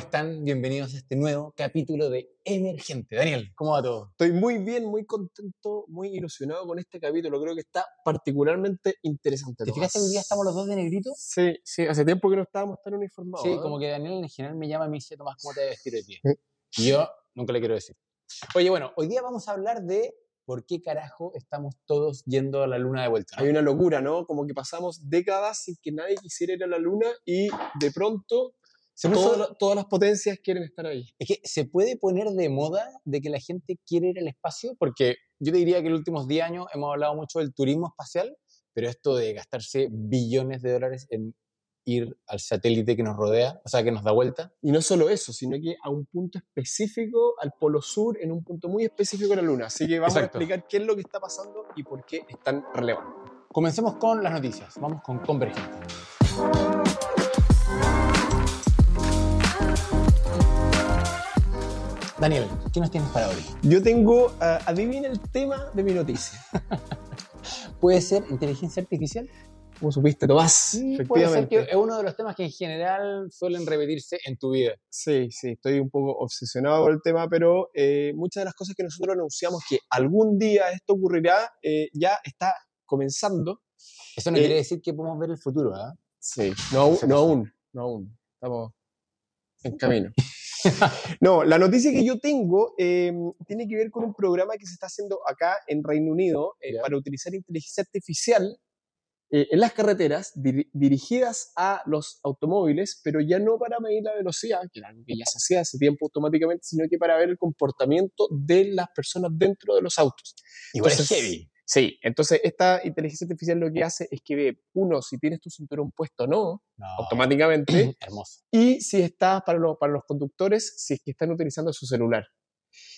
Hola, ¿cómo están? Bienvenidos a este nuevo capítulo de Emergente. Daniel, ¿cómo va todo? Estoy muy bien, muy contento, muy ilusionado con este capítulo. Creo que está particularmente interesante. ¿Te fijaste que hoy día estamos los dos de negrito? Sí, sí, hace tiempo que no estábamos tan uniformados. Sí, ¿eh? como que Daniel en general me llama y me dice, Tomás, ¿cómo te vestir hoy día? Y yo nunca le quiero decir. Oye, bueno, hoy día vamos a hablar de por qué carajo estamos todos yendo a la luna de vuelta. Hay una locura, ¿no? Como que pasamos décadas sin que nadie quisiera ir a la luna y de pronto La- todas las potencias quieren estar ahí. Es que se puede poner de moda de que la gente quiere ir al espacio, porque yo te diría que en los últimos 10 años hemos hablado mucho del turismo espacial, pero esto de gastarse billones de dólares en ir al satélite que nos rodea, o sea, que nos da vuelta, Y no solo eso, sino que a un punto específico, al Polo Sur, en un punto muy específico de la Luna. Así que vamos Exacto. a explicar qué es lo que está pasando y por qué es tan relevante. Comencemos con las noticias. Vamos con Convergente. Daniel, ¿qué nos tienes para hoy? Yo tengo, ah, adivina el tema de mi noticia. ¿Puede ser inteligencia artificial? ¿Cómo supiste, Tomás? Sí, puede ser Efectivamente. que es uno de los temas que en general suelen repetirse en tu vida. Sí, sí, estoy un poco obsesionado con el tema, pero eh, muchas de las cosas que nosotros anunciamos que algún día esto ocurrirá, eh, ya está comenzando. Eso no Eh, quiere decir que podemos ver el futuro, ¿ah? Sí, no, no aún, no aún. Estamos en camino. No, la noticia que yo tengo eh, tiene que ver con un programa que se está haciendo acá en Reino Unido eh, para utilizar inteligencia artificial eh, en las carreteras diri- dirigidas a los automóviles, pero ya no para medir la velocidad, que era algo que ya se hacía hace tiempo automáticamente, sino que para ver el comportamiento de las personas dentro de los autos. Igual es heavy. Sí, entonces esta inteligencia artificial lo que hace es que ve, uno, si tienes tu cinturón puesto o no, No, automáticamente, hermoso. y si está para los, para los conductores, si es que están utilizando su celular.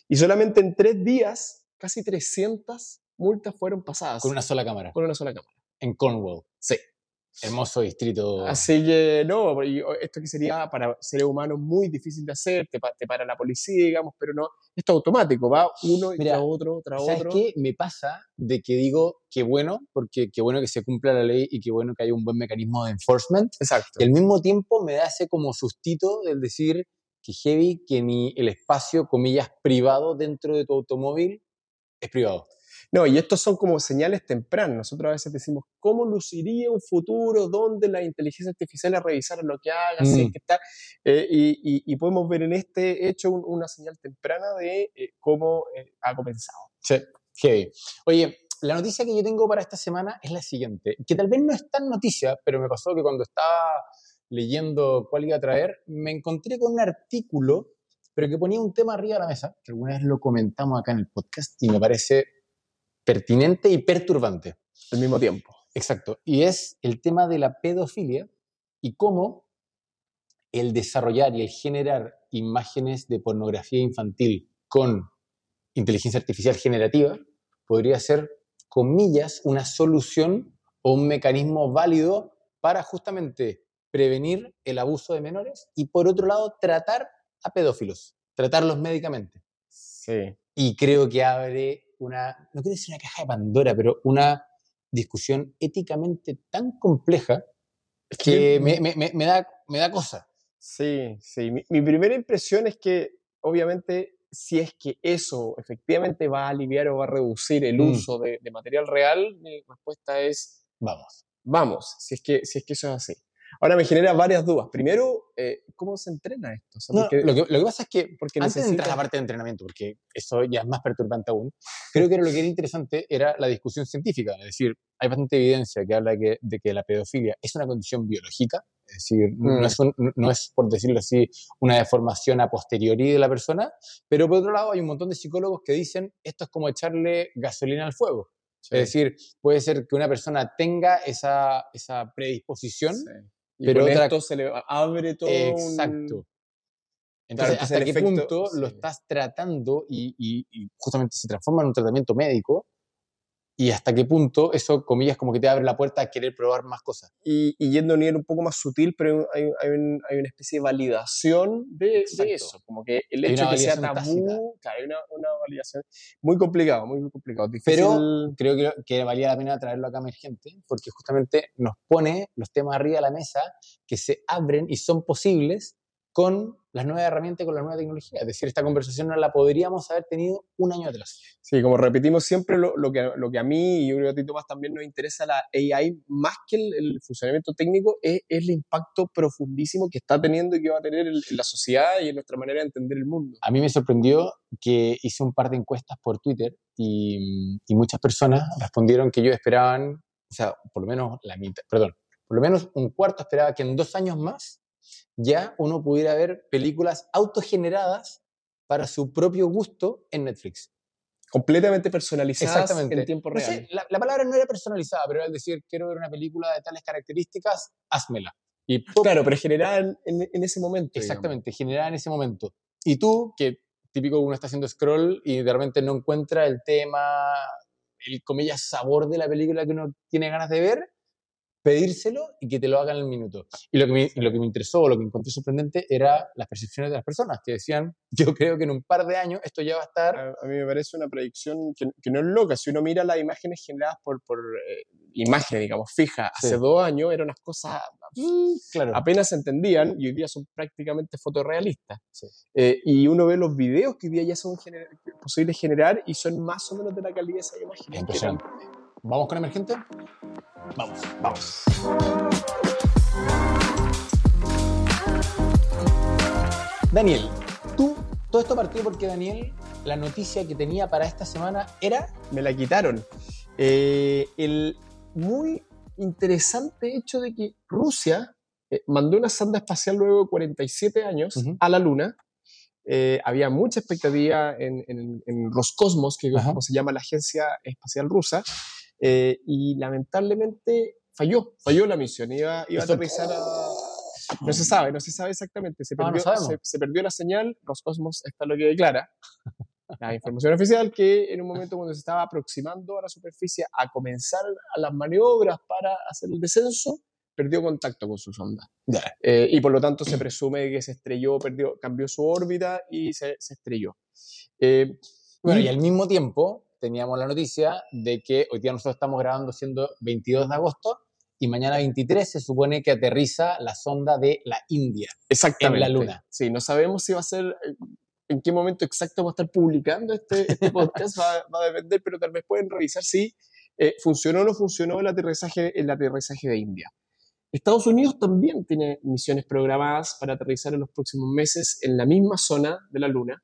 Y solamente en tres días, casi 300 multas fueron pasadas Con una sola cámara. con una sola cámara. En Cornwall. Sí. Hermoso distrito. Así que no, esto que sería para seres humanos muy difícil de hacer, te, te para la policía, digamos, pero no, esto es automático, va uno y Mira, tras otro, tras ¿Sabes otro. qué? Me pasa de que digo qué bueno, porque qué bueno que se cumpla la ley y qué bueno que haya un buen mecanismo de enforcement. Exacto. Y al mismo tiempo me da ese como sustito del decir que heavy, que ni el espacio, comillas, privado dentro de tu automóvil es privado. No, y estos son como señales tempranas. Nosotros a veces decimos, ¿cómo luciría un futuro donde la inteligencia artificial revisara lo que haga? si es Mm. que está? Eh, y, y- y podemos ver en este hecho un- una señal temprana de eh, cómo eh, ha comenzado. Sí. Heavy. Oye, la noticia que yo tengo para esta semana es la siguiente, que tal vez no es tan noticia, pero me pasó que cuando estaba leyendo cuál iba a traer, me encontré con un artículo, pero que ponía un tema arriba de la mesa, que alguna vez lo comentamos acá en el podcast y me parece pertinente y perturbante. Al mismo tiempo. Exacto. Y es el tema de la pedofilia y cómo el desarrollar y el generar imágenes de pornografía infantil con inteligencia artificial generativa podría ser, comillas, una solución o un mecanismo válido para justamente prevenir el abuso de menores y por otro lado tratar a pedófilos, tratarlos médicamente. Sí. Y creo que abre una, no quiero decir una caja de Pandora, pero una discusión éticamente tan compleja que me, me- me- me da, me da cosa. Sí, sí. Mi, mi primera impresión es que, obviamente, si es que eso efectivamente va a aliviar o va a reducir el Mm. uso de, de material real, mi respuesta es Vamos. vamos, si es que, si es que eso es así. Ahora me genera varias dudas. Primero, eh, ¿cómo se entrena esto? O sea, No, lo, que, lo que pasa es que, porque antes de entrar a necesita- la parte de entrenamiento, porque eso ya es más perturbante aún, creo que lo que era interesante era la discusión científica. Es decir, hay bastante evidencia que habla que- de que la pedofilia es una condición biológica, es decir, Mm. no, es un- no es, por decirlo así, una deformación a posteriori de la persona, pero por otro lado hay un montón de psicólogos que dicen esto es como echarle gasolina al fuego. Sí, Es decir, puede ser que una persona tenga esa, esa predisposición, sí. Y pero con otra- esto se le abre todo un- Exacto. Entonces, ¿hasta qué efecto- punto lo estás tratando y, y- y justamente se transforma en un tratamiento médico? ¿Y hasta qué punto eso, comillas, como que te abre la puerta a querer probar más cosas? y, y yendo a un nivel un poco más sutil, pero hay, hay, un- hay una especie de validación de, de eso. Como que el hecho de que sea tabú, claro, hay una, una validación muy complicado, muy, muy complicado. Difícil, Pero creo que, que valía la pena traerlo acá emergente, porque justamente nos pone los temas arriba de la mesa que se abren y son posibles con las nuevas herramientas con la nueva tecnología. Es decir, esta conversación no la podríamos haber tenido un año atrás. Sí, como repetimos siempre, lo, lo que, lo que a mí y yo creo que a ti Tomás también nos interesa la AI, más que el, el funcionamiento técnico, es, es, el impacto profundísimo que está teniendo y que va a tener en, en, la sociedad y en nuestra manera de entender el mundo. A mí me sorprendió que hice un par de encuestas por Twitter y, y muchas personas respondieron que ellos esperaban, o sea, por lo menos la mitad, perdón, por lo menos un cuarto esperaba que en dos años más ya uno pudiera ver películas autogeneradas para su propio gusto en Netflix. Completamente personalizadas Exactamente. en tiempo real. No sé, la, la, palabra no era personalizada, pero era decir, quiero ver una película de tales características, házmela. Y claro, pero generada en, en, en, ese momento. Exactamente, digamos. generada en ese momento. Y tú, que típico uno está haciendo scroll y de repente no encuentra el tema, el comillas sabor de la película que uno tiene ganas de ver, pedírselo y que te lo hagan en el minuto. Y lo que, me, lo que me interesó, lo que encontré sorprendente, era las percepciones de las personas, que decían, yo creo que en un par de años esto ya va a estar... A, a mí me parece una predicción que, que, no es loca. Si uno mira las imágenes generadas por, por eh, imágenes, digamos, fijas, sí. hace dos años eran unas cosas mm, claro. apenas se entendían y hoy día son prácticamente fotorrealistas. Sí. Eh, y uno ve los videos que hoy día ya son gener posibles generar y son más o menos de la calidad de esa imagen. ¿Vamos con emergente? Vamos, vamos. Daniel, tú, todo esto partió porque Daniel, la noticia que tenía para esta semana era... Me la quitaron. Eh, el muy interesante hecho de que Rusia eh, mandó una sonda espacial luego de 47 años uh -huh. a la Luna. Eh, había mucha expectativa en, en, en Roscosmos, que es como se llama la agencia espacial rusa, eh, y lamentablemente falló, falló la misión, iba, iba a aterrizar a... No se sabe, no se sabe exactamente, se perdió, no se, se, perdió la señal, Roscosmos está lo que declara, la información oficial que en un momento cuando se estaba aproximando a la superficie a comenzar a las maniobras para hacer el descenso, perdió contacto con su sonda. Yeah. Eh, y por lo tanto se presume que se estrelló, perdió, cambió su órbita y se, se estrelló. Eh, bueno, y, y al mismo tiempo teníamos la noticia de que hoy día nosotros estamos grabando siendo 22 de agosto y mañana 23 se supone que aterriza la sonda de la India Exactamente. en la Luna. Sí, no sabemos si va a ser, en qué momento exacto va a estar publicando este, este podcast, va, va, a depender, pero tal vez pueden revisar si eh, funcionó o no funcionó el aterrizaje, el aterrizaje de India. Estados Unidos también tiene misiones programadas para aterrizar en los próximos meses en la misma zona de la Luna,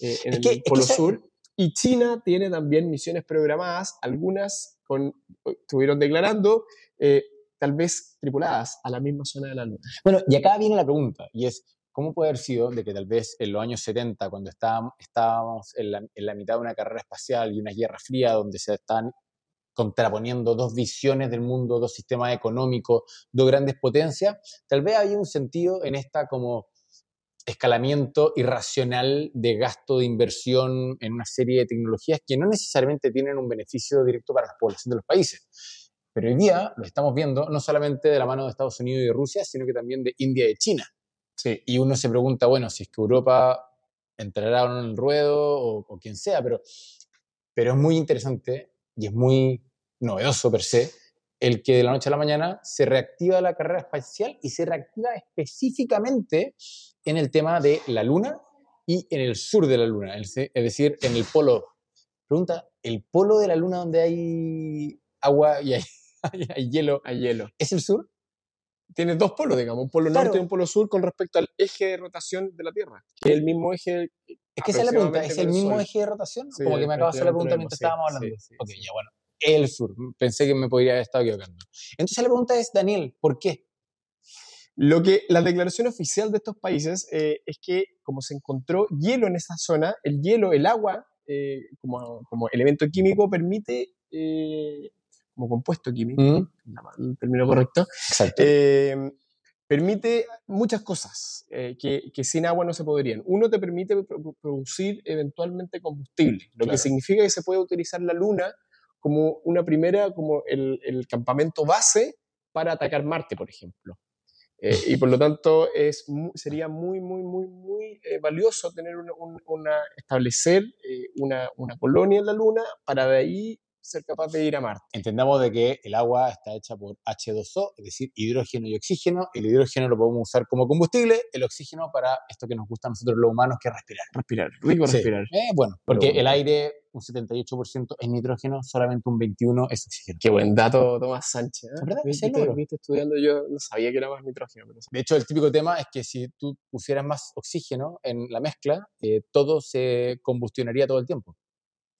eh, en es el Polo es que Sur. Y China tiene también misiones programadas, algunas con, estuvieron declarando, eh, tal vez tripuladas a la misma zona de la Luna. Bueno, y acá viene la pregunta, y es, ¿cómo puede haber sido de que tal vez en los años 70, cuando estábamos, estábamos en, la, en la mitad de una carrera espacial y una guerra fría donde se están contraponiendo dos visiones del mundo, dos sistemas económicos, dos grandes potencias, tal vez había un sentido en esta como escalamiento irracional de gasto de inversión en una serie de tecnologías que no necesariamente tienen un beneficio directo para la población de los países. Pero hoy día lo estamos viendo no solamente de la mano de Estados Unidos y de Rusia, sino que también de India y de China. Sí. Y uno se pregunta, bueno, si es que Europa entrará en el ruedo o, o quien sea, pero, pero es muy interesante y es muy novedoso per se el que de la noche a la mañana se reactiva la carrera espacial y se reactiva específicamente en el tema de la Luna y en el sur de la Luna, es decir, en el polo. Pregunta, ¿el polo de la Luna donde hay agua y hay, hay hielo, hay hielo, es el sur? Tiene dos polos, digamos, un polo claro. norte y un polo sur con respecto al eje de rotación de la Tierra, que es el mismo eje. Es que esa es la pregunta, ¿es el mismo sol. eje de rotación? Sí, Como que me acabas de hacer la pregunta mientras sí, estábamos hablando. Sí, ok, ya bueno el sur. Pensé que me podría haber estado equivocando. Entonces la pregunta es, Daniel, ¿por qué? Lo que la declaración oficial de estos países eh, es que como se encontró hielo en esa zona, el hielo, el agua, eh, como, como, elemento químico, permite, eh, como compuesto químico, mm. el término correcto, permite muchas cosas que, que, sin agua no se podrían. Uno te permite producir eventualmente combustible, lo claro. que significa que se puede utilizar la luna como una primera, como el, campamento base para atacar Marte, por ejemplo. Eh, y por lo tanto es, sería muy, muy, muy, muy eh, valioso tener una, una establecer eh, una, una, colonia en la Luna para de ahí ser capaz de ir a Marte. Entendamos de que el agua está hecha por H2O, es decir, hidrógeno y oxígeno. El hidrógeno lo podemos usar como combustible, el oxígeno para esto que nos gusta a nosotros los humanos, que es respirar. Respirar, rico Sí. respirar. Eh, bueno, porque bueno. el aire, un 78% es nitrógeno, solamente un 21% es oxígeno. Qué buen dato, Tomás Sánchez. ¿eh? ¿Es verdad? ¿Viste, viste estudiando, yo no sabía que era más nitrógeno. Pero De hecho, el típico tema es que si tú pusieras más oxígeno en la mezcla, eh, todo se combustionaría todo el tiempo.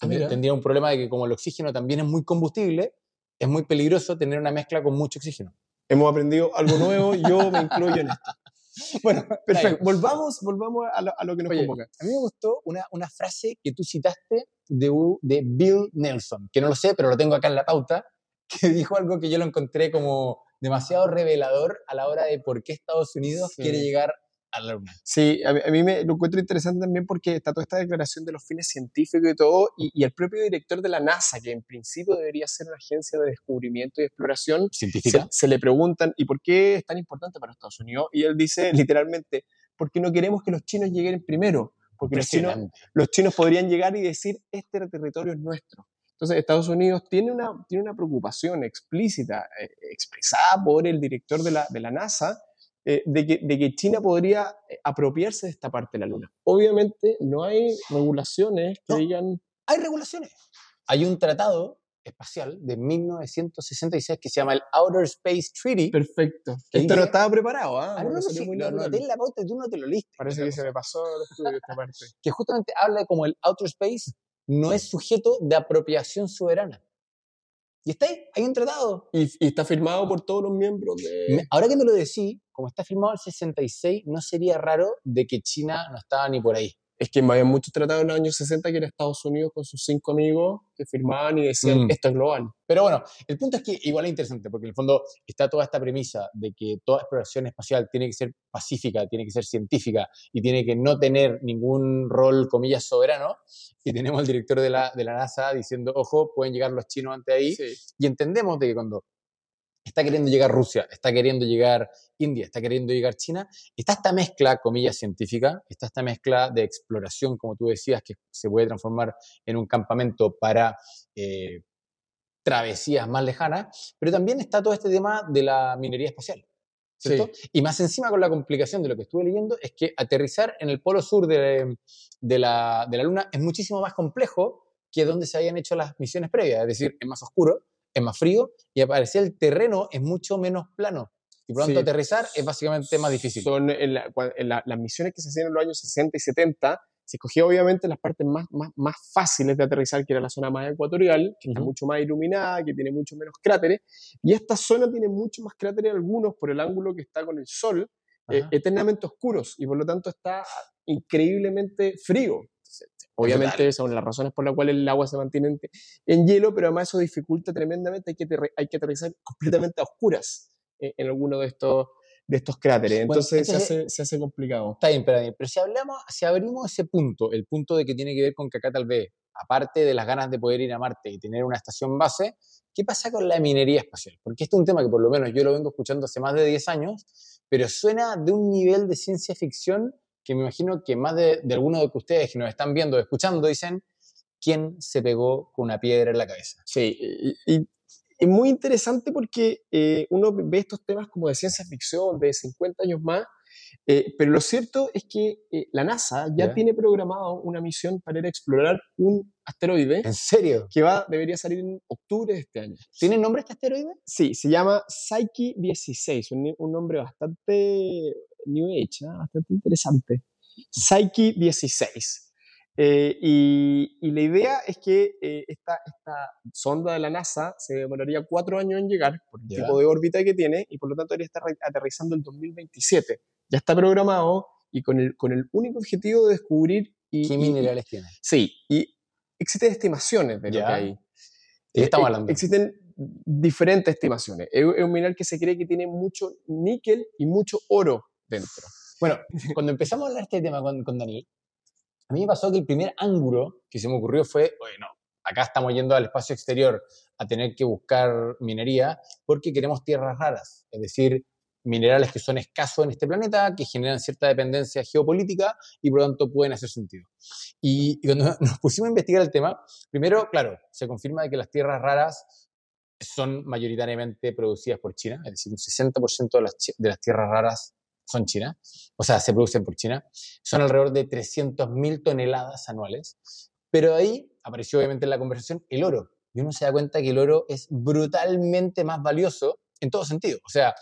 Ah. Tendría un problema de que como el oxígeno también es muy combustible, es muy peligroso tener una mezcla con mucho oxígeno. Hemos aprendido algo nuevo, yo me incluyo en esto. Bueno, Perfecto, volvamos, volvamos a lo, a lo que nos Oye, convoca. a mí me gustó una, una frase que tú citaste de, Bill Nelson, que no lo sé, pero lo tengo acá en la pauta, que dijo algo que yo lo encontré como demasiado revelador a la hora de por qué Estados Unidos Sí. quiere llegar a la Luna. Sí, a mí, a mí me lo encuentro interesante también porque está toda esta declaración de los fines científicos y todo, y, y el propio director de la NASA, que en principio debería ser una agencia de descubrimiento y exploración, se, Científica. se le preguntan, ¿y por qué es tan importante para Estados Unidos? Y él dice literalmente, porque no queremos que los chinos lleguen primero, porque los chinos, los chinos podrían llegar y decir, este territorio es nuestro. Entonces, Estados Unidos tiene una, tiene una preocupación explícita, eh, expresada por el director de la, de la NASA, eh, de, que, de que China podría eh, apropiarse de esta parte de la Luna. Obviamente, no hay regulaciones que No. digan... Hay regulaciones. Hay un tratado espacial de 1966 que se llama el Outer Space Treaty. Perfecto. ¿Qué Esto no estaba preparado, ¿ah? Ah, no, no, sí, muy lo natural. noté en la pauta tú no te lo leíste. Parece que se me pasó el estudio esta parte. que justamente habla de cómo el outer space no es sujeto de apropiación soberana. Y está ahí, hay un tratado. Y, y está firmado por todos los miembros de... Ahora que me lo decís, como está firmado el 66, no sería raro de que China no estaba ni por ahí. Es que había muchos tratados en los años 60 que era Estados Unidos con sus cinco amigos que firmaban y decían, Mm. esto es global. Pero bueno, el punto es que igual es interesante, porque en el fondo está toda esta premisa de que toda exploración espacial tiene que ser pacífica, tiene que ser científica y tiene que no tener ningún rol, comillas, soberano. Y tenemos al director de la, de la NASA diciendo, ojo, pueden llegar los chinos ante ahí. Sí. Y entendemos de que cuando está queriendo llegar Rusia, está queriendo llegar India, está queriendo llegar China, está esta mezcla, comillas, científica, está esta mezcla de exploración, como tú decías, que se puede transformar en un campamento para eh, travesías más lejanas, pero también está todo este tema de la minería espacial. ¿cierto? Y más encima con la complicación de lo que estuve leyendo es que aterrizar en el polo sur de, de la, de la Luna es muchísimo más complejo que donde se habían hecho las misiones previas, es decir, es más oscuro, es más frío y aparecer el terreno es mucho menos plano. Y por lo tanto Sí. aterrizar es básicamente más difícil. Son en la- cua- en la- las misiones que se hacían en los años 60 y 70, se escogía obviamente las partes más, más, más fáciles de aterrizar, que era la zona más ecuatorial, que está Ujú. mucho más iluminada, que tiene mucho menos cráteres, y esta zona tiene mucho más cráteres, algunos por el ángulo que está con el sol, eh, eternamente oscuros, y por lo tanto está increíblemente frío. Obviamente son las razones por las cuales el agua se mantiene en, en hielo, pero además eso dificulta tremendamente, hay que, hay que aterrizar completamente a oscuras eh, en alguno de estos, de estos cráteres. Bueno, Entonces se, hace, se hace complicado. Está bien, pero, pero si hablamos, si abrimos ese punto, el punto de que tiene que ver con que acá tal vez, aparte de las ganas de poder ir a Marte y tener una estación base, ¿qué pasa con la minería espacial? Porque este es un tema que por lo menos yo lo vengo escuchando hace más de 10 años, pero suena de un nivel de ciencia ficción que me imagino que más de, de algunos de ustedes que nos están viendo o escuchando dicen, ¿quién se pegó con una piedra en la cabeza? Sí, y, y- es muy interesante porque eh, uno ve estos temas como de ciencia ficción de 50 años más, eh, pero lo cierto es que eh, la NASA ya Ya. tiene programado una misión para ir a explorar un asteroide ¿En serio? que va, debería salir en octubre de este año. ¿Tiene nombre este asteroide? Sí, se llama Psyche 16, un, un nombre bastante New Age, ¿ah? bastante interesante. Psyche 16. Eh, y, y la idea es que eh, esta, esta sonda de la NASA se demoraría cuatro años en llegar por el tipo de órbita que tiene y por lo tanto debería estar aterrizando el 2027. Ya está programado y con el, con el único objetivo de descubrir y, ¿Qué y- minerales tiene? Sí, y existen estimaciones de lo que hay. ¿De qué estamos Eh, hablando? Existen diferentes estimaciones. Es es un mineral que se cree que tiene mucho níquel y mucho oro dentro. Bueno, cuando empezamos a hablar de este tema con, con Daniel, a mí me pasó que el primer ángulo que se me ocurrió fue, oye, no, acá estamos yendo al espacio exterior a tener que buscar minería porque queremos tierras raras, es decir, minerales que son escasos en este planeta, que generan cierta dependencia geopolítica y por lo tanto pueden hacer sentido. Y, y cuando nos pusimos a investigar el tema, primero, claro, se confirma de que las tierras raras son mayoritariamente producidas por China, es decir, un 60% de las, de las tierras raras son China, o sea, se producen por China, son alrededor de 300.000 toneladas anuales, pero ahí apareció obviamente en la conversación el oro, y uno se da cuenta que el oro es brutalmente más valioso en todo sentido, o sea,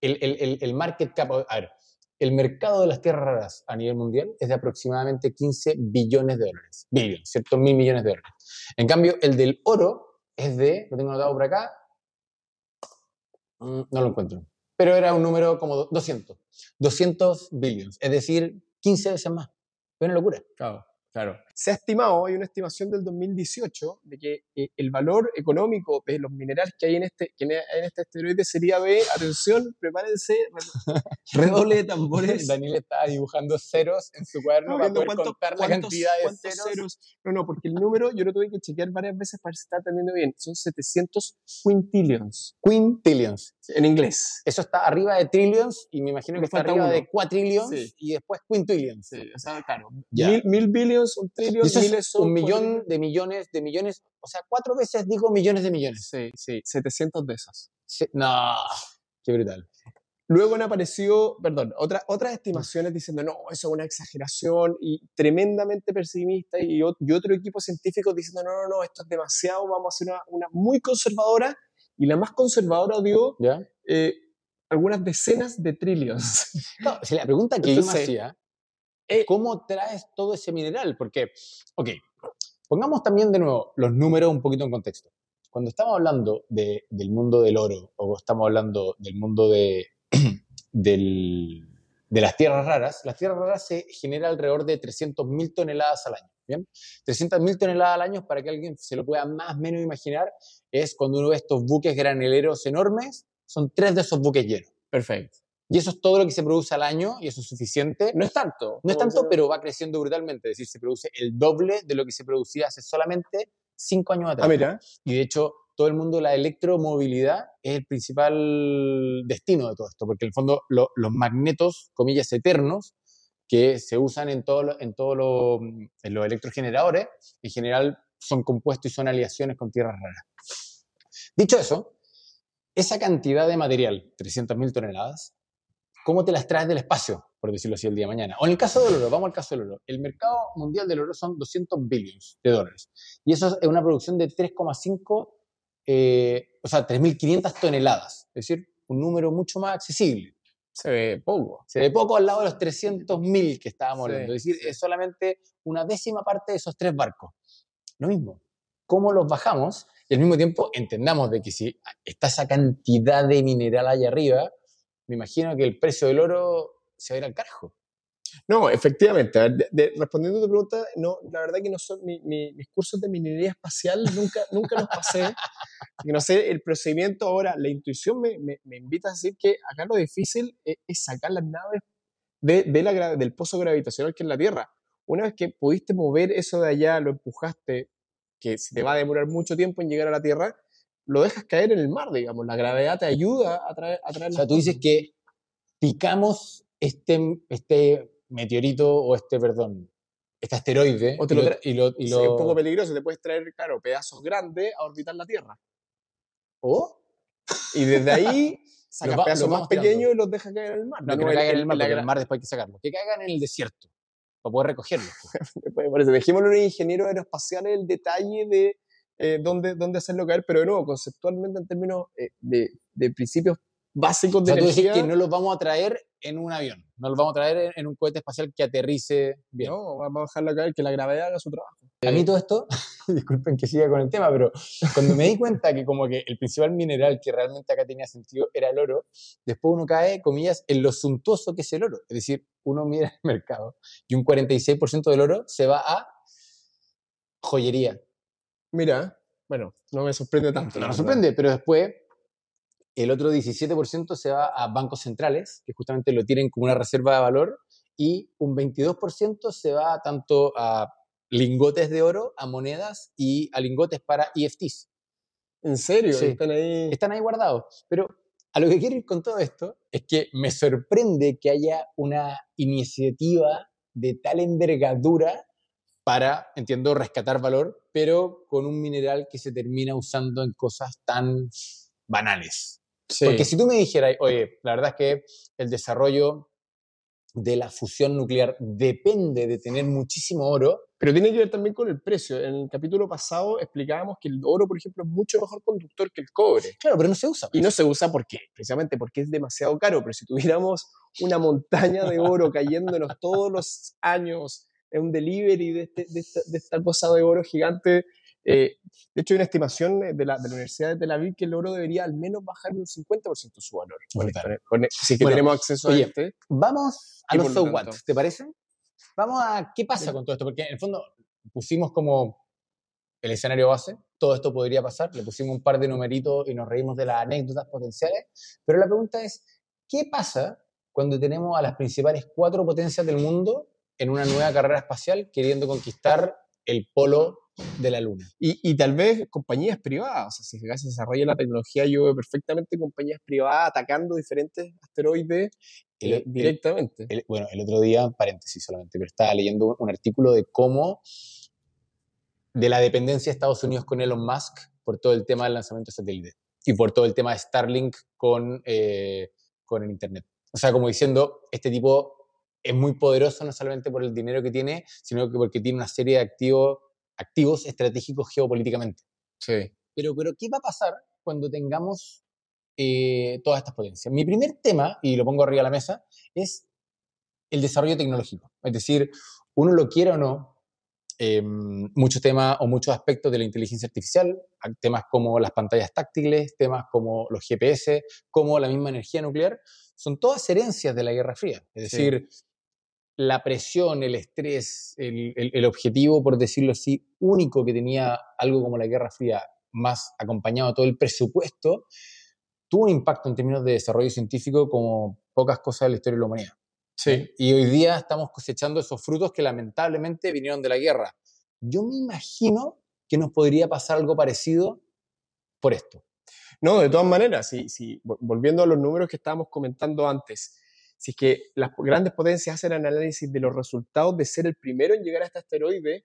el, el- el- market cap, a ver, el mercado de las tierras raras a nivel mundial es de aproximadamente 15 billones de dólares, billions, ¿cierto? Mil millones de dólares. En cambio, el del oro es de, lo tengo anotado por acá, mm, no lo encuentro, pero era un número como do- 200, 200 billions, es decir, 15 veces más. Es una locura. Claro, claro. Se ha estimado, hay una estimación del 2018, de que eh, el valor económico de los minerales que hay en este, que en este asteroide sería de, atención, prepárense, re- redoble de tambores. Daniel estaba dibujando ceros en su cuaderno para poder cuánto- contar la cantidad de ceros. ceros. No, no, porque el número yo lo tuve que chequear varias veces para ver si está entendiendo bien. Son 700 quintillions Quintillions. en inglés. Eso está arriba de trillions y me imagino que está arriba uno. de quatrillions Sí. y después quintillions. Sí, o sea, claro. Mil, mil billions, un eso miles es son un millón de millones de millones, o sea, cuatro veces digo millones de millones. Sí, sí, 700 de esos. Sí, No, qué brutal. Luego han aparecido, perdón, otra- otras estimaciones diciendo, no, eso es una exageración y tremendamente pesimista y, y otro equipo científico diciendo, no, no, no, esto es demasiado, vamos a hacer una, una muy conservadora y la más conservadora dio ¿Ya? eh, algunas decenas de trillions. No, si la pregunta que yo me Entonces, hacía, es ¿cómo traes todo ese mineral? Porque, ok, pongamos también de nuevo los números un poquito en contexto. Cuando estamos hablando de- del mundo del oro o estamos hablando del mundo de, del- de las tierras raras, las tierras raras se genera alrededor de 300.000 toneladas al año. ¿bien? 300.000 toneladas al año, para que alguien se lo pueda más o menos imaginar, es cuando uno ve estos buques graneleros enormes, son tres de esos buques llenos. Perfecto. Y eso es todo lo que se produce al año y eso es suficiente. No es tanto. No es tanto, pero va creciendo brutalmente. Es decir, se produce el doble de lo que se producía hace solamente cinco años atrás. Ah, mira. Y de hecho, todo el mundo la electromovilidad es el principal destino de todo esto, porque en el fondo lo- los magnetos, comillas, eternos, que se usan en todos lo- en todo lo- los electrogeneradores, en general son compuestos y son aleaciones con tierras raras. Dicho eso, esa cantidad de material, 300.000 toneladas, ¿cómo te las traes del espacio, por decirlo así, el día de mañana? O en el caso del oro, vamos al caso del oro. El mercado mundial del oro son 200 billones de dólares. Y eso es una producción de 3,5, eh, o sea, 3.500 toneladas. Es decir, un número mucho más accesible. Se ve poco. Se ve poco al lado de los 300.000 que estábamos Sí, hablando. Es decir, es solamente una décima parte de esos tres barcos. Lo mismo. ¿Cómo los bajamos? Y al mismo tiempo entendamos de que si está esa cantidad de mineral allá arriba, me imagino que el precio del oro se va a ir al carajo. No, efectivamente. De- respondiendo a tu pregunta, no, la verdad que no son mi- mi- mis cursos de minería espacial, nunca, nunca los pasé. No sé el procedimiento ahora. La intuición me, me- invita a decir que acá lo difícil es, es sacar las naves del pozo gravitacional que es la Tierra. Una vez que pudiste mover eso de allá, lo empujaste, que se te va a demorar mucho tiempo en llegar a la Tierra, lo dejas caer en el mar, digamos. La gravedad te ayuda a traer, a traer O sea, tú dices que picamos este, este meteorito o este, perdón, este asteroide O te y lo y lo- y Sí, lo- es un poco peligroso, te puedes traer, claro, pedazos grandes a orbitar la Tierra. ¿Oh? Y desde ahí sacas va- pedazos más pequeños y los dejas caer en el mar. No, De que no caigan en el mar, porque en el mar después hay que sacarlo. Que caigan en el desierto, para poder recogerlo. Por eso, dejémosle a los ingenieros aeroespaciales el detalle de eh, dónde, dónde hacerlo caer, pero de nuevo, conceptualmente en términos eh, de, de principios básicos O de sea, tú decís energía. que no los vamos a traer en un avión, no los vamos a traer en, en un cohete espacial que aterrice bien. No, vamos a dejarlo caer, que la gravedad haga su trabajo. A mí todo esto, disculpen que siga con el tema, pero cuando me di cuenta que como que el principal mineral que realmente acá tenía sentido era el oro, después uno cae, comillas, en lo suntuoso que es el oro. Es decir, uno mira el mercado y un 46% del oro se va a joyería. Mira, bueno, no me sorprende tanto. No verdad. sorprende, pero después el otro 17% se va a bancos centrales, que justamente lo tienen como una reserva de valor, y un 22% se va tanto a lingotes de oro, a monedas y a lingotes para EFTs. ¿En serio? Sí. Están ahí. Están ahí guardados. Pero a lo que quiero ir con todo esto es que me sorprende que haya una iniciativa de tal envergadura para, entiendo, rescatar valor, pero con un mineral que se termina usando en cosas tan banales. Porque si tú me dijeras, oye, la verdad es que el desarrollo de la fusión nuclear depende de tener muchísimo oro. Pero tiene que ver también con el precio. En el capítulo pasado explicábamos que el oro, por ejemplo, es mucho mejor conductor que el cobre. Claro, pero no se usa. Y no se usa ¿por qué? Precisamente porque es demasiado caro. Pero si tuviéramos una montaña de oro cayéndonos todos los años en un delivery de, este, de, esta, de esta cosa de oro gigante, eh, de hecho, hay una estimación de la, de la, Universidad de Tel Aviv que el oro debería al menos bajar un 50% su valor. Con, si que tenemos acceso a este. Vamos a los so what, ¿te parece? Vamos a qué pasa con todo esto, porque en el fondo pusimos como el escenario base, todo esto podría pasar, le pusimos un par de numeritos y nos reímos de las anécdotas potenciales, pero la pregunta es, ¿qué pasa cuando tenemos a las principales cuatro potencias del mundo en una nueva carrera espacial queriendo conquistar el polo de la Luna. Y, tal vez compañías privadas, o sea, si se desarrolla la tecnología, yo veo perfectamente compañías privadas atacando diferentes asteroides eh, directamente. bueno, el otro día, paréntesis solamente, pero estaba leyendo un, artículo de cómo, de la dependencia de Estados Unidos con Elon Musk por todo el tema del lanzamiento de satélites y por todo el tema de Starlink con, eh, con el Internet. O sea, como diciendo, este tipo es muy poderoso no solamente por el dinero que tiene, sino que porque tiene una serie de activos activos estratégicos geopolíticamente. Sí. Pero, pero ¿qué va a pasar cuando tengamos eh, todas estas potencias? Mi primer tema, y lo pongo arriba de la mesa, es el desarrollo tecnológico. Es decir, uno lo quiere o no, em, muchos temas o muchos aspectos de la inteligencia artificial, temas como las pantallas táctiles, temas como los GPS, como la misma energía nuclear, son todas herencias de la Guerra Fría. Es decir, la presión, el estrés, el, objetivo, por decirlo así, único que tenía algo como la Guerra Fría, más acompañado a todo el presupuesto, tuvo un impacto en términos de desarrollo científico como pocas cosas de la historia de la humanidad. Sí. Y hoy día estamos cosechando esos frutos que lamentablemente vinieron de la guerra. Yo me imagino que nos podría pasar algo parecido por esto. No, de todas maneras, si, volviendo a los números que estábamos comentando antes, si es que las grandes potencias hacen análisis de los resultados de ser el primero en llegar a este asteroide,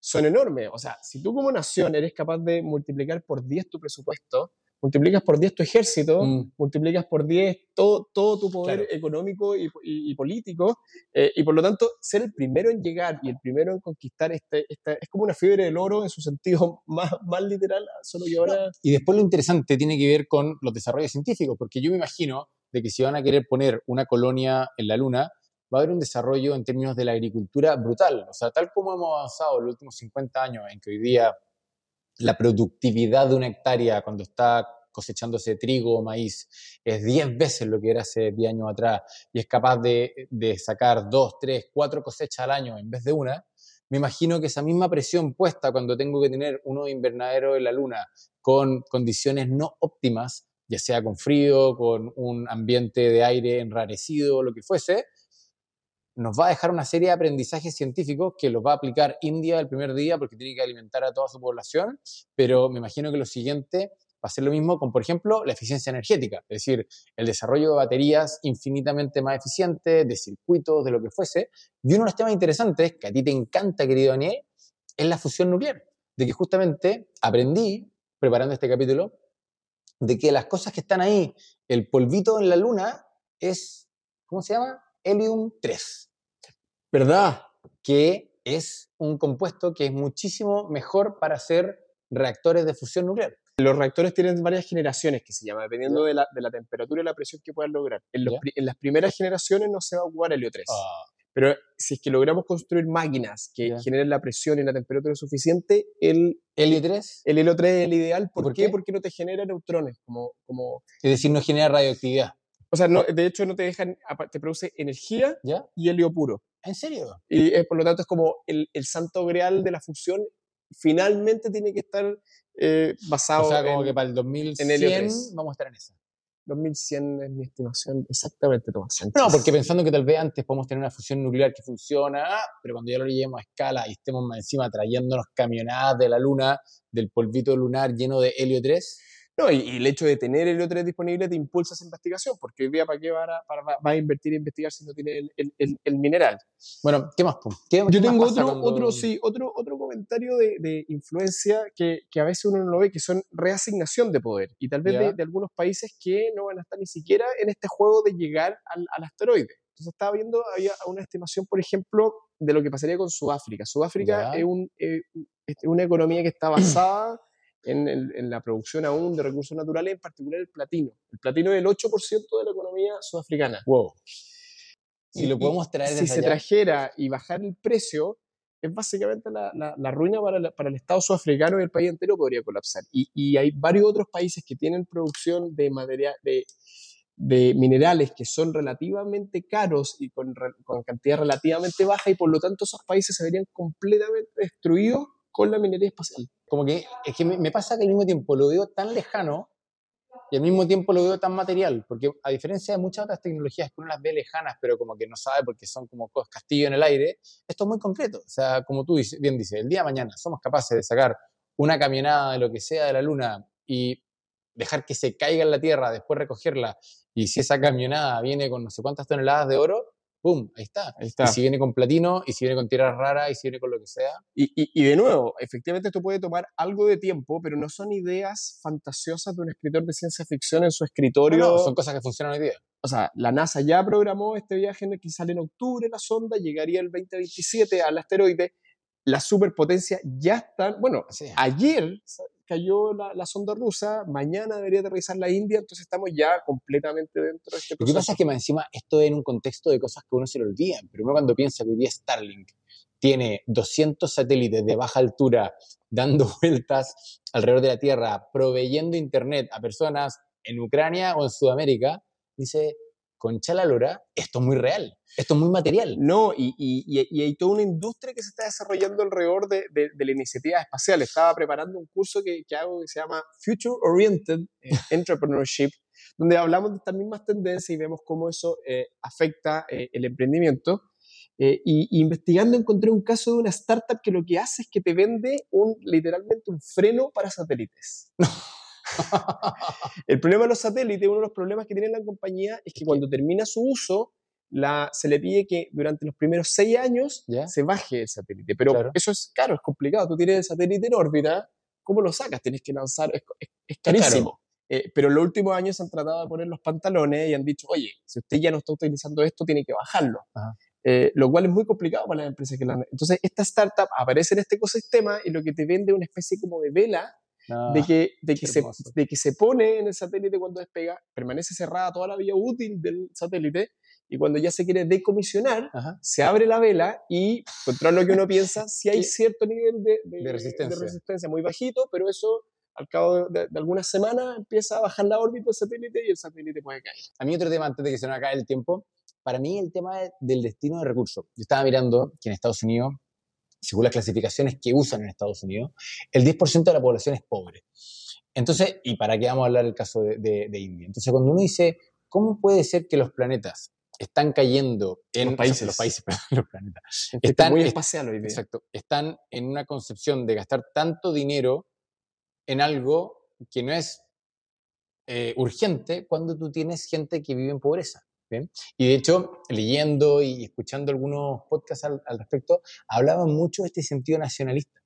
son enormes. O sea, si tú como nación eres capaz de multiplicar por 10 tu presupuesto, multiplicas por 10 tu ejército, mm. multiplicas por 10 todo, todo tu poder económico y, político, eh, y por lo tanto, ser el primero en llegar y el primero en conquistar este, es como una fiebre del oro en su sentido más, más literal, solo que ahora... Y después lo interesante tiene que ver con los desarrollos científicos, porque yo me imagino de que si van a querer poner una colonia en la Luna, va a haber un desarrollo en términos de la agricultura brutal. O sea, tal como hemos avanzado en los últimos 50 años, en que hoy día la productividad de una hectárea cuando está cosechándose trigo o maíz es 10 veces lo que era hace 10 años atrás y es capaz de, sacar 2, 3, 4 cosechas al año en vez de una, me imagino que esa misma presión puesta cuando tengo que tener uno invernadero en la luna con condiciones no óptimas ya sea con frío, con un ambiente de aire enrarecido, lo que fuese, nos va a dejar una serie de aprendizajes científicos que los va a aplicar India el primer día porque tiene que alimentar a toda su población, pero me imagino que lo siguiente va a ser lo mismo con, por ejemplo, la eficiencia energética, es decir, el desarrollo de baterías infinitamente más eficientes, de circuitos, de lo que fuese. Y uno de los temas interesantes que a ti te encanta, querido Daniel, es la fusión nuclear, de que justamente aprendí, preparando este capítulo, de que las cosas que están ahí, el polvito en la luna, es, ¿cómo se llama? Helium 3. ¿Verdad? Que es un compuesto que es muchísimo mejor para hacer reactores de fusión nuclear. Los reactores tienen varias generaciones, que se llama, dependiendo de la, de la temperatura y la presión que puedan lograr. En, en, las primeras generaciones no se va a ocupar helio 3. Pero si es que logramos construir máquinas que generen la presión y la temperatura suficiente, el helio 3, el helio 3 es el ideal. ¿Por, qué? Porque no te genera neutrones. Como, como... Es decir, no genera radioactividad. O sea, no, de hecho no te dejan, te produce energía y helio puro. ¿En serio? Y eh, por lo tanto es como el, el, santo grial de la fusión finalmente tiene que estar eh, basado O sea, como que para el 2100 en vamos a estar en esa. 2100 es mi estimación exactamente, Tomás No, porque pensando que tal vez antes podemos tener una fusión nuclear que funciona, pero cuando ya lo lleguemos a escala y estemos más encima trayéndonos camionadas de la Luna, del polvito lunar lleno de helio 3. No, y, el hecho de tener el otro disponible te impulsa esa investigación, porque hoy día, ¿para qué va a, para, a invertir en investigar si no tiene el, el, el, mineral? Bueno, ¿qué más? Yo tengo otro, otro, sí, otro, otro comentario de, de influencia que, que, a veces uno no lo ve, que son reasignación de poder, y tal vez de, de, algunos países que no van a estar ni siquiera en este juego de llegar al, al asteroide. Entonces estaba viendo, había una estimación, por ejemplo, de lo que pasaría con Sudáfrica. Sudáfrica es, un, eh, una economía que está basada en, la producción aún de recursos naturales, en particular el platino. El platino es el 8% de la economía sudafricana. Wow. Si lo podemos traer Si se trajera y bajar el precio, es básicamente la, la, ruina para, para, el Estado sudafricano y el país entero podría colapsar. Y, y hay varios otros países que tienen producción de, materia, de, de minerales que son relativamente caros y con, con cantidad relativamente baja y por lo tanto esos países se verían completamente destruidos con la minería espacial. Como que es que me pasa que al mismo tiempo lo veo tan lejano y al mismo tiempo lo veo tan material, porque a diferencia de muchas otras tecnologías que uno las ve lejanas, pero como que no sabe porque son como castillos en el aire, esto es muy concreto. O sea, como tú bien dices, el día de mañana somos capaces de sacar una camionada de lo que sea de la Luna y dejar que se caiga en la Tierra, después recogerla, y si esa camionada viene con no sé cuántas toneladas de oro, ¡pum! Ahí está. Ahí está. Y si viene con platino, y si viene con tierras raras, y si viene con lo que sea. Y, y, de nuevo, efectivamente esto puede tomar algo de tiempo, pero no son ideas fantasiosas de un escritor de ciencia ficción en su escritorio. No, son cosas que funcionan hoy día. O sea, la NASA ya programó este viaje en el que sale en octubre la sonda, llegaría el 2027 al asteroide. Las superpotencias ya están, bueno, ayer cayó la, sonda rusa, mañana debería aterrizar la India, entonces estamos ya completamente dentro de este proceso. Lo que pasa es que encima esto es en un contexto de cosas que uno se le olvida, pero uno cuando piensa que hoy día Starlink tiene 200 satélites de baja altura dando vueltas alrededor de la Tierra, proveyendo internet a personas en Ucrania o en Sudamérica, dice, concha la lora, esto es muy real, esto es muy material. No, y, y, hay toda una industria que se está desarrollando alrededor de, de, la iniciativa espacial. Estaba preparando un curso que, que hago que se llama Future Oriented eh, Entrepreneurship, donde hablamos de estas mismas tendencias y vemos cómo eso eh, afecta eh, el emprendimiento. y, investigando encontré un caso de una startup que lo que hace es que te vende un, literalmente un freno para satélites. el problema de los satélites, uno de los problemas que tiene la compañía es que cuando termina su uso, la, se le pide que durante los primeros seis años se baje el satélite. Pero eso es caro, es complicado. Tú tienes el satélite en órbita, ¿cómo lo sacas? Tienes que lanzar, es, carísimo. Eh, pero en los últimos años se han tratado de poner los pantalones y han dicho, oye, si usted ya no está utilizando esto, tiene que bajarlo. Eh, lo cual es muy complicado para las empresas que la... Entonces, esta startup aparece en este ecosistema y lo que te vende es una especie como de vela de, que, de, que se, de que se pone en el satélite cuando despega, permanece cerrada toda la vía útil del satélite y cuando ya se quiere decomisionar, se abre la vela y, contra lo que uno piensa, si hay cierto nivel de, de, resistencia. muy bajito, pero eso al cabo de, algunas semanas empieza a bajar la órbita del satélite y el satélite puede caer. A mí otro tema, antes de que se nos acabe el tiempo, para mí el tema del destino de recursos. Yo estaba mirando que en Estados Unidos según las clasificaciones que usan en Estados Unidos, el 10% de la población es pobre. Entonces, ¿y para qué vamos a hablar del caso de, India? Entonces, cuando uno dice, ¿cómo puede ser que los planetas están cayendo en los países, los países, los planetas, están muy espacial hoy día. Exacto, están en una concepción de gastar tanto dinero en algo que no es eh, urgente cuando tú tienes gente que vive en pobreza. Y de hecho, leyendo y escuchando algunos podcasts al, respecto, hablaban mucho de este sentido nacionalista.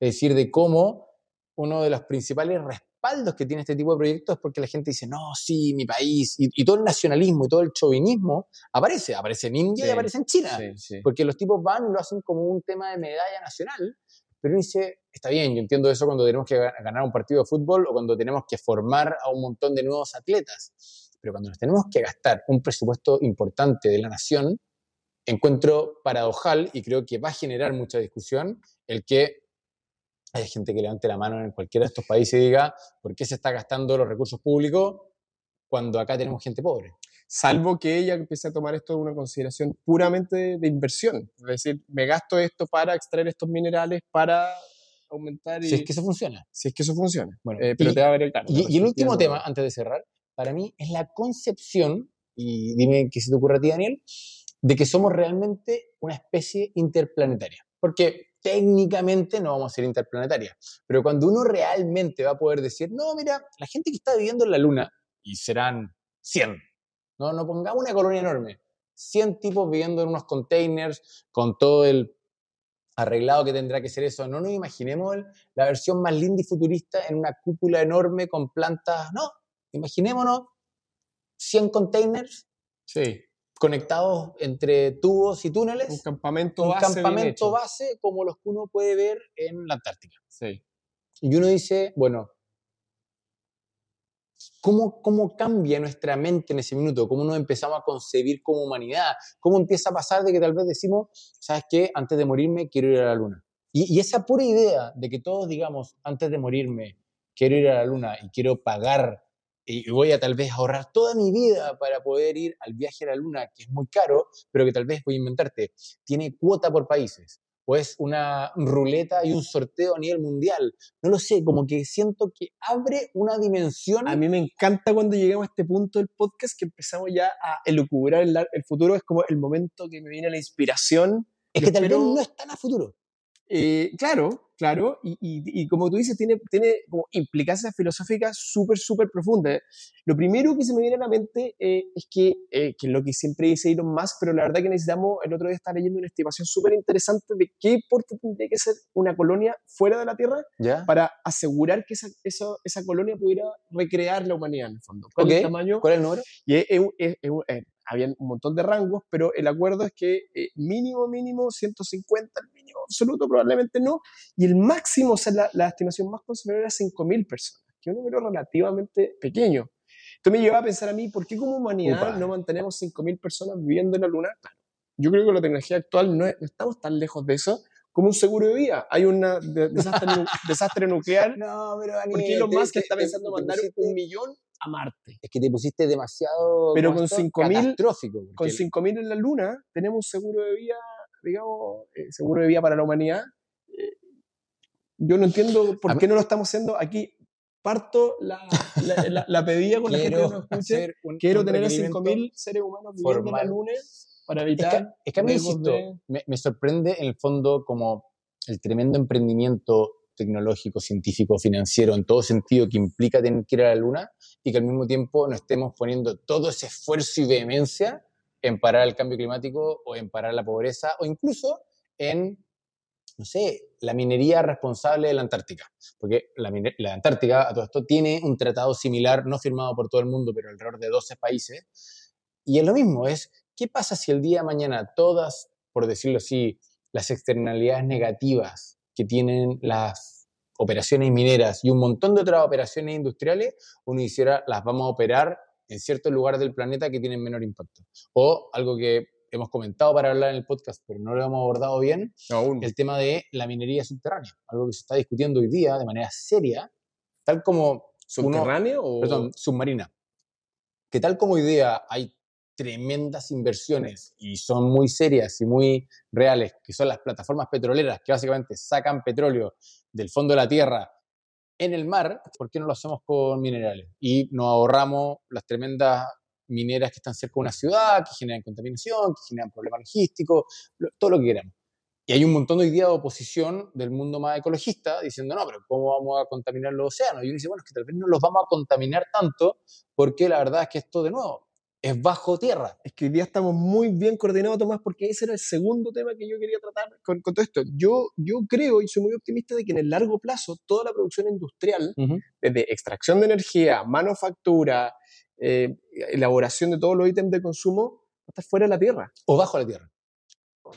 Es decir, de cómo uno de los principales respaldos que tiene este tipo de proyectos es porque la gente dice, no, sí, mi país, y, todo el nacionalismo y todo el chauvinismo aparece, aparece en India y aparece en China, porque los tipos van y lo hacen como un tema de medalla nacional, pero uno dice, está bien, yo entiendo eso cuando tenemos que ganar un partido de fútbol o cuando tenemos que formar a un montón de nuevos atletas pero cuando nos tenemos que gastar un presupuesto importante de la nación, encuentro paradojal y creo que va a generar mucha discusión el que hay gente que levante la mano en cualquiera de estos países y diga, ¿por qué se está gastando los recursos públicos cuando acá tenemos gente pobre? Salvo que ella empiece a tomar esto de una consideración puramente de, inversión. Es decir, me gasto esto para extraer estos minerales, para aumentar... Si es que eso funciona. Si es que eso funciona. Bueno, eh, pero te va a ver el Y, y el último tema, antes de cerrar, para mí es la concepción, y dime qué se te ocurre a ti, Daniel, de que somos realmente una especie interplanetaria. Porque técnicamente no vamos a ser interplanetarias. Pero cuando uno realmente va a poder decir, no, mira, la gente que está viviendo en la Luna, y serán 100, no, no pongamos una colonia enorme, 100 tipos viviendo en unos containers con todo el arreglado que tendrá que ser eso. No nos imaginemos la versión más linda y futurista en una cúpula enorme con plantas. No, imaginémonos 100 containers Sí. conectados entre tubos y túneles. Un campamento un base. bien campamento base como los que uno puede ver en la Antártica. Sí. Y uno dice, bueno, ¿cómo, ¿cómo cambia nuestra mente en ese minuto? ¿Cómo nos empezamos a concebir como humanidad? ¿Cómo empieza a pasar de que tal vez decimos, ¿sabes qué? Antes de morirme quiero ir a la luna. Y, y esa pura idea de que todos digamos, antes de morirme quiero ir a la luna y quiero pagar y voy a tal vez ahorrar toda mi vida para poder ir al viaje a la luna, que es muy caro, pero que tal vez voy a inventarte, tiene cuota por países, o es una ruleta y un sorteo a nivel mundial. No lo sé, como que siento que abre una dimensión. A mí me encanta cuando llegamos a este punto del podcast que empezamos ya a elucubrar el, el futuro. Es como el momento que me viene la inspiración. es que tal vez no es tan a futuro. Eh, claro, claro, y, y- y como tú dices, tiene, tiene como implicancias filosóficas súper, súper profundas. Lo primero que se me viene a la mente eh, es que, eh, que es lo que siempre dice Elon Musk, pero la verdad que necesitamos, el otro día estaba leyendo una estimación súper interesante de qué porte tendría que ser una colonia fuera de la Tierra ¿Ya? para asegurar que esa, esa, esa colonia pudiera recrear la humanidad en el fondo. ¿Cuál es el tamaño? ¿Cuál es el número? Y es- habían un montón de rangos, pero el acuerdo es que eh, mínimo, mínimo 150, el mínimo absoluto probablemente no, y el máximo, o sea, la, la estimación más conservadora era 5.000 personas, que es un número relativamente pequeño. Esto me lleva a pensar a mí, ¿por qué como humanidad no mantenemos 5.000 personas viviendo en la Luna? Yo creo que la tecnología actual no, es- no estamos tan lejos de eso como un seguro de vida. Hay un desastre, nu- desastre nuclear, No, pero ¿por qué Elon Musk está pensando mandar un millón a Marte? Es que te pusiste demasiado. Pero ¿cómo con esto? 5.000 Catastrófico. con porque 5.000 en la Luna tenemos un seguro de vida, digamos, eh, seguro de vida para la humanidad. Eh, yo no entiendo por A qué mí- no lo estamos haciendo. Aquí parto la, la, la- la pedida con la gente que quiero nos escuche. un- Quiero un tener a requerimiento 5.000 seres humanos viviendo en la formal. Luna para Es que, evitar... es que a mí, insisto, de- me, me sorprende en el fondo como el tremendo emprendimiento tecnológico, científico, financiero, en todo sentido que implica tener que ir a la luna y que al mismo tiempo no estemos poniendo todo ese esfuerzo y vehemencia en parar el cambio climático o en parar la pobreza o incluso en, no sé, la minería responsable de la Antártica. Porque la, la Antártica, a todo esto, tiene un tratado similar, no firmado por todo el mundo, pero alrededor de 12 países. Y es lo mismo, es, ¿qué pasa si el día de mañana todas, por decirlo así, las externalidades negativas que tienen las operaciones mineras y un montón de otras operaciones industriales, uno hiciera, las vamos a operar en ciertos lugares del planeta que tienen menor impacto? O algo que hemos comentado para hablar en el podcast, pero no lo hemos abordado bien, Aún. el tema de la minería subterránea, algo que se está discutiendo hoy día de manera seria, tal como uno, ¿Subterráneo o...? perdón, submarina, que tal como hoy día hay tremendas inversiones y son muy serias y muy reales, que son las plataformas petroleras que básicamente sacan petróleo del fondo de la tierra en el mar, ¿por qué no lo hacemos con minerales? Y nos ahorramos las tremendas mineras que están cerca de una ciudad, que generan contaminación, que generan problemas logísticos, lo- todo lo que queramos. Y hay un montón hoy día de oposición del mundo más ecologista diciendo, no, pero ¿cómo vamos a contaminar los océanos? Y uno dice, bueno, es que tal vez no los vamos a contaminar tanto porque la verdad es que esto, de nuevo, es bajo tierra. es que hoy día estamos muy bien coordinados, Tomás, porque ese era el segundo tema que yo quería tratar con, con todo esto. Yo, yo creo y soy muy optimista de que en el largo plazo toda la producción industrial, desde extracción de energía, manufactura, eh, elaboración de todos los ítems de consumo, va a estar fuera de la Tierra. O bajo la tierra.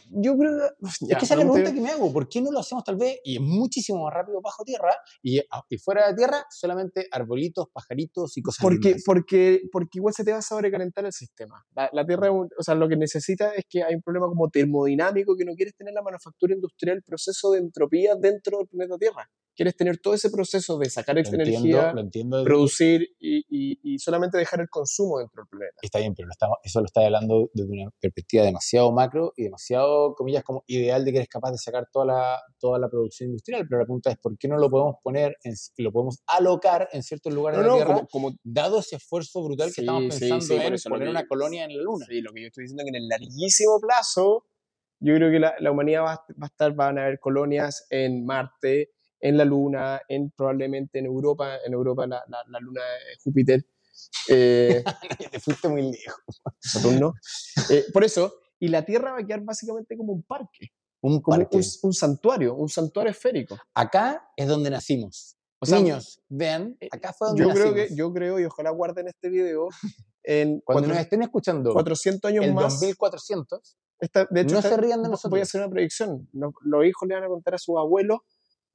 Yo creo que... es que esa es la pregunta que me hago. ¿Por qué no lo hacemos tal vez y es muchísimo más rápido bajo tierra y, y fuera de tierra solamente arbolitos, pajaritos y cosas Porque, lindas? porque, porque igual se te va a sobrecalentar el sistema. La, la Tierra, un- o sea, lo que necesita es que hay un problema como termodinámico que no quieres tener la manufactura industrial, el proceso de entropía dentro del planeta Tierra. Quieres tener todo ese proceso de sacar Lo entiendo, energía, lo entiendo. desde- producir y, y- y solamente dejar el consumo dentro del planeta. Está bien, pero lo estamos- eso lo está hablando desde una perspectiva demasiado macro y demasiado, comillas, como ideal de que eres capaz de sacar toda la, toda la producción industrial. Pero la pregunta es, ¿por qué no lo podemos poner, en, lo podemos alocar en ciertos lugares No, de la no, Tierra, como, como dado ese esfuerzo brutal que Sí, estamos pensando sí, en poner que- una colonia en la Luna? Sí, lo que yo estoy diciendo es que en el larguísimo plazo Yo creo que la, la humanidad va a estar, van a haber colonias en Marte, en la Luna, en probablemente en Europa, en Europa la, la- la Luna de Júpiter, eh, Te fuiste muy lejos. Saturno. Eh, por eso, y la Tierra va a quedar básicamente como un parque, Un como parque. un, un santuario, un santuario esférico. Acá es donde nacimos. O sea, Niños, vean, acá fue donde yo creo, nacimos. que, yo creo, y ojalá guarden este video, en Cuando cuatro- nos estén escuchando 400 años el más, 2400, esta- de hecho, no esta- se rían de vo- Voy nosotros. a hacer una predicción. Lo- Los, hijos le van a contar a sus abuelos,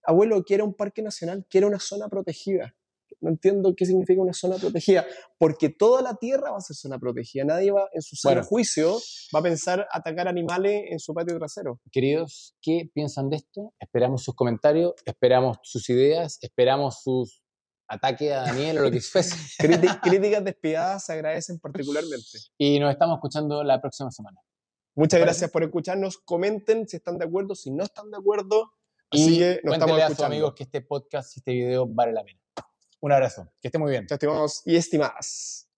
abuelo, quiere un parque nacional, quiere una zona protegida. No entiendo qué significa una zona protegida, porque toda la tierra va a ser zona protegida. Nadie va, en su sano Bueno. juicio, va a pensar atacar animales en su patio trasero. queridos, ¿qué piensan de esto? Esperamos sus comentarios, esperamos sus ideas, esperamos sus ataques a Daniel o lo que fuese. Críti- Críticas despiadadas se agradecen particularmente. Y nos estamos escuchando la próxima semana. Muchas ¿Te gracias por escucharnos. Comenten si están de acuerdo, si no están de acuerdo. Así Y que nos estamos cuéntenle a sus escuchando. amigos que este podcast y este video vale la pena. Un abrazo. Que esté muy bien. Estimados y estimadas.